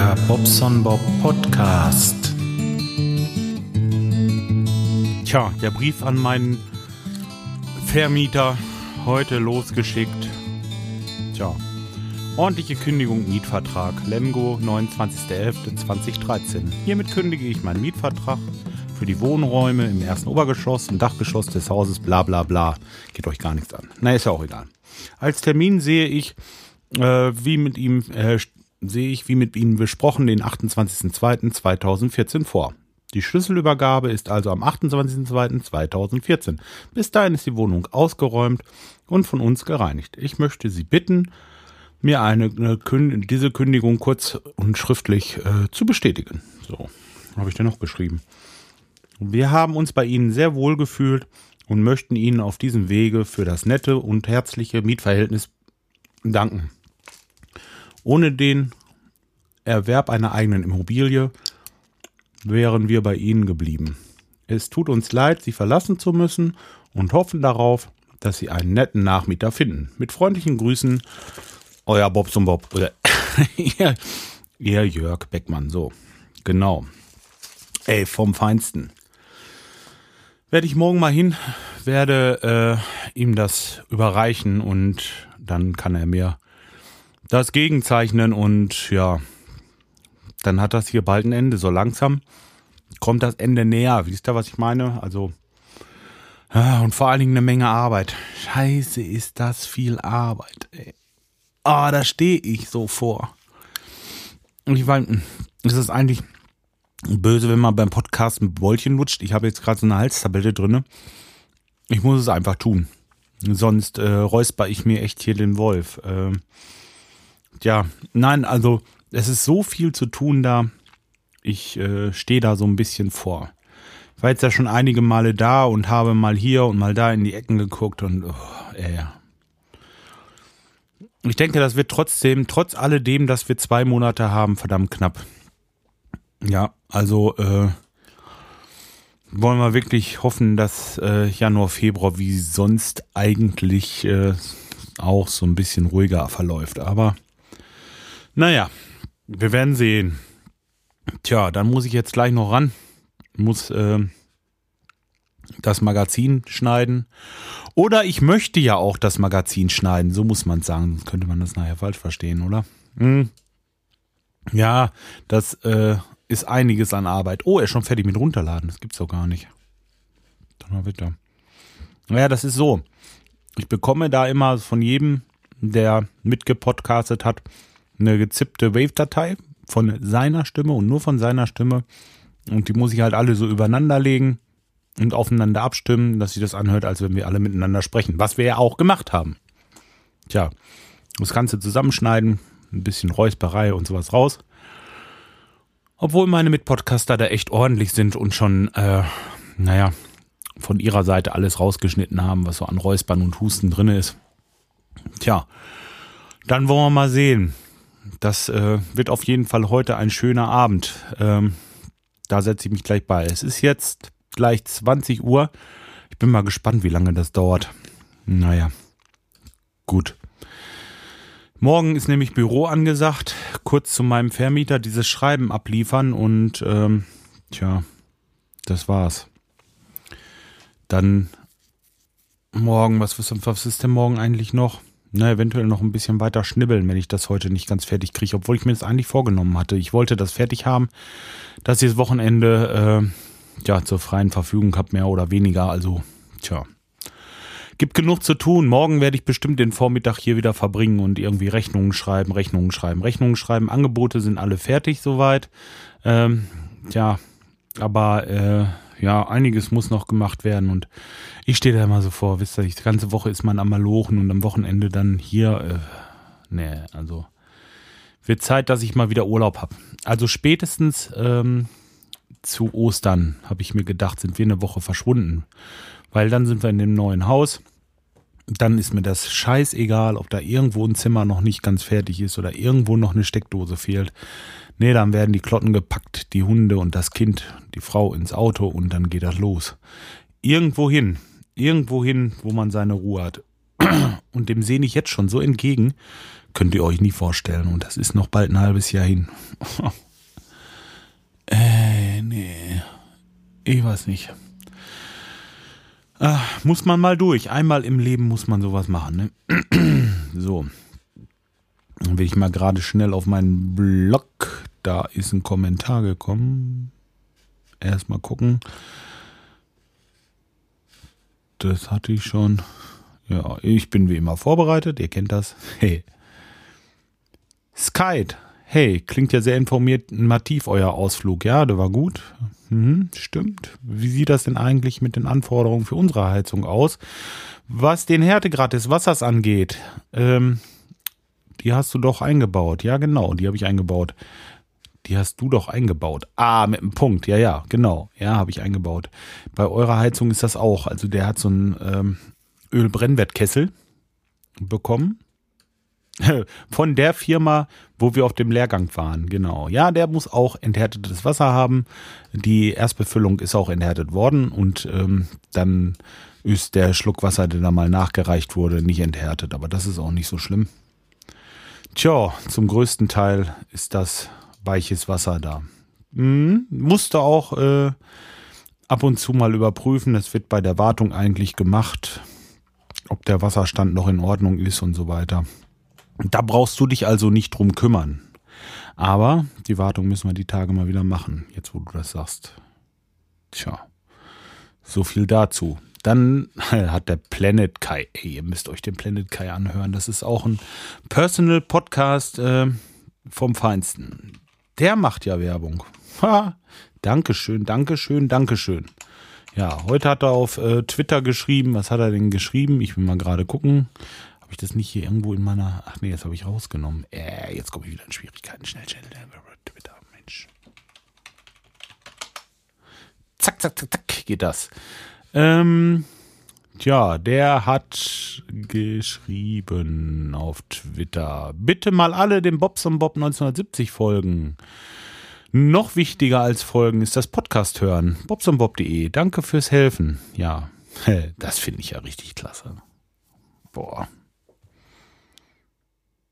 Der Bobson Bob Podcast. Tja, der Brief an meinen Vermieter heute losgeschickt. Tja, ordentliche Kündigung Mietvertrag. Lemgo, 29.11.2013. Hiermit kündige ich meinen Mietvertrag für die Wohnräume im ersten Obergeschoss, im Dachgeschoss des Hauses, bla bla bla. Geht euch gar nichts an. Na, ist ja auch egal. Als Termin sehe ich, äh, wie mit ihm, äh, sehe ich, wie mit Ihnen besprochen, den 28.02.2014 vor. Die Schlüsselübergabe ist also am 28.02.2014. Bis dahin ist die Wohnung ausgeräumt und von uns gereinigt. Ich möchte Sie bitten, mir eine, eine diese Kündigung kurz und schriftlich äh, zu bestätigen. So, habe ich denn noch geschrieben. Wir haben uns bei Ihnen sehr wohl gefühlt und möchten Ihnen auf diesem Wege für das nette und herzliche Mietverhältnis danken. Ohne den Erwerb einer eigenen Immobilie wären wir bei Ihnen geblieben. Es tut uns leid, Sie verlassen zu müssen und hoffen darauf, dass Sie einen netten Nachmieter finden. Mit freundlichen Grüßen, euer Bobson Bob. Oder ihr Jörg Beckmann. So, genau. Ey, vom Feinsten. Werde ich morgen mal hin, werde äh, ihm das überreichen und dann kann er mir das gegenzeichnen und ja, dann hat das hier bald ein Ende. So langsam kommt das Ende näher. Wisst ihr, was ich meine? Also, und vor allen Dingen eine Menge Arbeit. Scheiße, ist das viel Arbeit, ey. Ah, da stehe ich so vor. Und ich meine, es ist eigentlich böse, wenn man beim Podcast ein Bäulchen lutscht. Ich habe jetzt gerade so eine Halstablette drinne. Ich muss es einfach tun. Sonst äh, räusper ich mir echt hier den Wolf. Äh, ja, nein, also es ist so viel zu tun da. Ich äh, stehe da so ein bisschen vor. Ich war jetzt ja schon einige Male da und habe mal hier und mal da in die Ecken geguckt und oh, ey. Ich denke, das wird trotzdem, trotz alledem, dass wir zwei Monate haben, verdammt knapp. Ja, also äh, wollen wir wirklich hoffen, dass äh, Januar, Februar wie sonst eigentlich äh, auch so ein bisschen ruhiger verläuft. Aber naja, wir werden sehen. Tja, dann muss ich jetzt gleich noch ran. Muss äh, das Magazin schneiden. Oder ich möchte ja auch das Magazin schneiden. So muss man sagen. Sonst könnte man das nachher falsch verstehen, oder? Hm. Ja, das äh, ist einiges an Arbeit. Oh, er ist schon fertig mit runterladen. Das gibt's doch gar nicht. Dann mal bitte. Naja, das ist so. Ich bekomme da immer von jedem, der mitgepodcastet hat, eine gezippte Wave-Datei von seiner Stimme und nur von seiner Stimme. Und die muss ich halt alle so übereinander legen und aufeinander abstimmen, dass sich das anhört, als wenn wir alle miteinander sprechen. Was wir ja auch gemacht haben. Tja, das Ganze zusammenschneiden, ein bisschen Räusperei und sowas raus. Obwohl meine Mitpodcaster da echt ordentlich sind und schon, äh, naja, von ihrer Seite alles rausgeschnitten haben, was so an Räuspern und Husten drin ist. Tja, dann wollen wir mal sehen. Das äh, wird auf jeden Fall heute ein schöner Abend. Ähm, da setze ich mich gleich bei. Es ist jetzt gleich 20 Uhr. Ich bin mal gespannt, wie lange das dauert. Naja, gut. Morgen ist nämlich Büro angesagt. Kurz zu meinem Vermieter dieses Schreiben abliefern und ähm, tja, das war's. Dann morgen, was, was ist denn morgen eigentlich noch? Na, eventuell noch ein bisschen weiter schnibbeln, wenn ich das heute nicht ganz fertig kriege, obwohl ich mir das eigentlich vorgenommen hatte. Ich wollte das fertig haben, dass ich das Wochenende äh, ja zur freien Verfügung habe, mehr oder weniger. Also, tja. Gibt genug zu tun. Morgen werde ich bestimmt den Vormittag hier wieder verbringen und irgendwie Rechnungen schreiben, Rechnungen schreiben, Rechnungen schreiben. Angebote sind alle fertig soweit. Ähm, ja, aber äh, ja, einiges muss noch gemacht werden und ich stehe da immer so vor, wisst ihr, die ganze Woche ist man am Malochen und am Wochenende dann hier, äh, nee, also wird Zeit, dass ich mal wieder Urlaub habe. Also spätestens ähm, zu Ostern, habe ich mir gedacht, sind wir eine Woche verschwunden, weil dann sind wir in dem neuen Haus dann ist mir das scheißegal, ob da irgendwo ein Zimmer noch nicht ganz fertig ist oder irgendwo noch eine Steckdose fehlt. Nee, dann werden die Klotten gepackt, die Hunde und das Kind, die Frau ins Auto und dann geht das los. Irgendwo hin, irgendwo hin, wo man seine Ruhe hat. Und dem sehne ich jetzt schon so entgegen, könnt ihr euch nie vorstellen. Und das ist noch bald ein halbes Jahr hin. äh, nee. Ich weiß nicht. Ah, muss man mal durch. Einmal im Leben muss man sowas machen. Ne? so. Dann will ich mal gerade schnell auf meinen Blog. Da ist ein Kommentar gekommen. Erstmal gucken. Das hatte ich schon. Ja, ich bin wie immer vorbereitet. Ihr kennt das. Hey. Skype. Hey, klingt ja sehr informativ, euer Ausflug. Ja, der war gut. Mhm, stimmt. Wie sieht das denn eigentlich mit den Anforderungen für unsere Heizung aus? Was den Härtegrad des Wassers angeht, ähm, die hast du doch eingebaut. Ja, genau, die habe ich eingebaut. Die hast du doch eingebaut. Ah, mit einem Punkt. Ja, ja, genau. Ja, habe ich eingebaut. Bei eurer Heizung ist das auch. Also der hat so einen ähm, Ölbrennwertkessel bekommen. Von der Firma, wo wir auf dem Lehrgang waren, genau. Ja, der muss auch enthärtetes Wasser haben. Die Erstbefüllung ist auch enthärtet worden und ähm, dann ist der Schluck Wasser, der da mal nachgereicht wurde, nicht enthärtet. Aber das ist auch nicht so schlimm. Tja, zum größten Teil ist das weiches Wasser da. Hm, musste auch äh, ab und zu mal überprüfen. Das wird bei der Wartung eigentlich gemacht, ob der Wasserstand noch in Ordnung ist und so weiter. Da brauchst du dich also nicht drum kümmern. Aber die Wartung müssen wir die Tage mal wieder machen, jetzt wo du das sagst. Tja, so viel dazu. Dann hat der Planet Kai, ey, ihr müsst euch den Planet Kai anhören. Das ist auch ein Personal Podcast äh, vom Feinsten. Der macht ja Werbung. Ha, Dankeschön, Dankeschön, Dankeschön. Ja, heute hat er auf äh, Twitter geschrieben. Was hat er denn geschrieben? Ich will mal gerade gucken. Habe ich das nicht hier irgendwo in meiner. Ach nee, jetzt habe ich rausgenommen. Äh, jetzt komme ich wieder in Schwierigkeiten. Schnell, schnell. Twitter, Mensch. Zack, zack, zack, zack, geht das. Ähm, tja, der hat geschrieben auf Twitter. Bitte mal alle dem Bobson Bob 1970 folgen. Noch wichtiger als folgen ist das Podcast hören. bobsonbob.de. Danke fürs Helfen. Ja, das finde ich ja richtig klasse. Boah.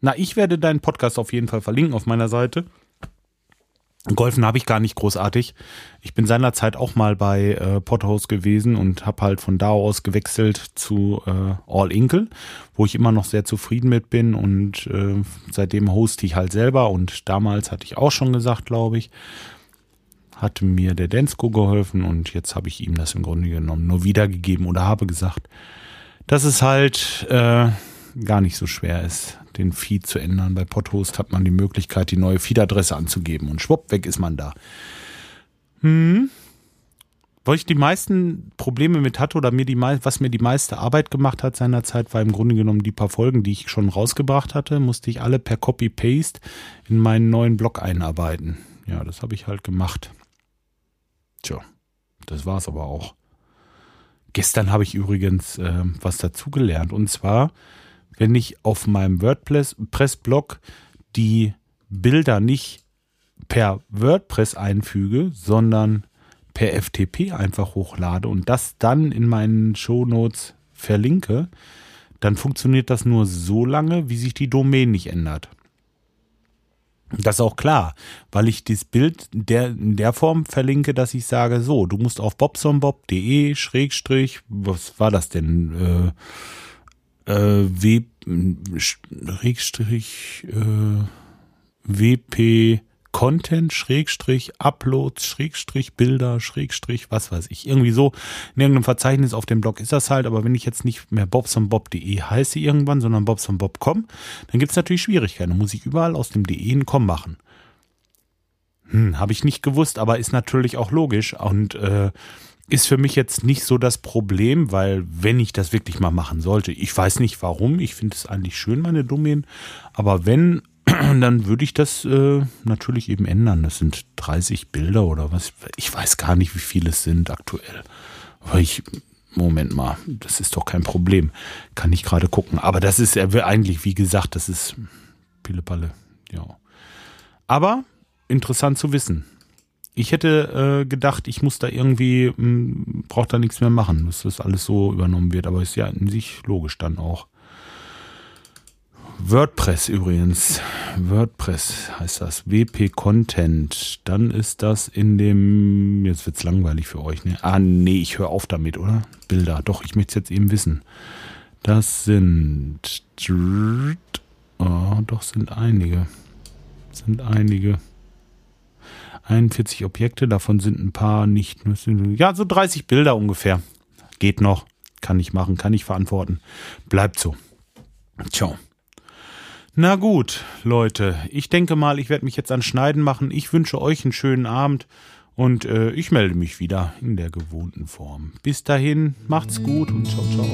Na, ich werde deinen Podcast auf jeden Fall verlinken auf meiner Seite. Golfen habe ich gar nicht großartig. Ich bin seinerzeit auch mal bei äh, Pothouse gewesen und habe halt von da aus gewechselt zu äh, All Inkle, wo ich immer noch sehr zufrieden mit bin und äh, seitdem hoste ich halt selber und damals hatte ich auch schon gesagt, glaube ich, hatte mir der Densko geholfen und jetzt habe ich ihm das im Grunde genommen nur wiedergegeben oder habe gesagt, dass es halt äh, gar nicht so schwer ist, den Feed zu ändern. Bei Podhost hat man die Möglichkeit, die neue Feed-Adresse anzugeben und schwupp, weg ist man da. Hm. Weil ich die meisten Probleme mit hatte oder mir die was mir die meiste Arbeit gemacht hat seinerzeit, war im Grunde genommen die paar Folgen, die ich schon rausgebracht hatte, musste ich alle per Copy-Paste in meinen neuen Blog einarbeiten. Ja, das habe ich halt gemacht. Tja, das war's aber auch. Gestern habe ich übrigens äh, was dazugelernt und zwar wenn ich auf meinem WordPress-Blog die Bilder nicht per WordPress einfüge, sondern per FTP einfach hochlade und das dann in meinen Shownotes verlinke, dann funktioniert das nur so lange, wie sich die Domain nicht ändert. Das ist auch klar, weil ich das Bild der, in der Form verlinke, dass ich sage, so, du musst auf bobsonbob.de Schrägstrich, was war das denn? Äh, äh, w Schrägstrich äh, WP Content, Schrägstrich, Uploads, Schrägstrich, Bilder, Schrägstrich, was weiß ich. Irgendwie so in irgendeinem Verzeichnis auf dem Blog ist das halt, aber wenn ich jetzt nicht mehr bobsonbob.de heiße irgendwann, sondern bobsonbob.com, dann gibt es natürlich Schwierigkeiten. Dann muss ich überall aus dem de ein com machen. Hm, habe ich nicht gewusst, aber ist natürlich auch logisch und äh, ist für mich jetzt nicht so das Problem, weil wenn ich das wirklich mal machen sollte, ich weiß nicht warum, ich finde es eigentlich schön, meine Domain, aber wenn, dann würde ich das äh, natürlich eben ändern. Das sind 30 Bilder oder was, ich weiß gar nicht, wie viele es sind aktuell. Aber ich, Moment mal, das ist doch kein Problem. Kann ich gerade gucken. Aber das ist ja eigentlich, wie gesagt, das ist Pillepalle, ja. Aber interessant zu wissen. Ich hätte äh, gedacht, ich muss da irgendwie, hm, braucht da nichts mehr machen, dass das alles so übernommen wird. Aber ist ja in sich logisch dann auch. WordPress übrigens. WordPress heißt das. WP Content. Dann ist das in dem. Jetzt wird's langweilig für euch, ne? Ah, nee, ich höre auf damit, oder? Bilder. Doch, ich möchte es jetzt eben wissen. Das sind. Oh, doch, sind einige. Sind einige. 41 Objekte, davon sind ein paar nicht. Ja, so 30 Bilder ungefähr. Geht noch. Kann ich machen, kann ich verantworten. Bleibt so. Ciao. Na gut, Leute, ich denke mal, ich werde mich jetzt an Schneiden machen. Ich wünsche euch einen schönen Abend und äh, ich melde mich wieder in der gewohnten Form. Bis dahin, macht's gut und ciao, ciao.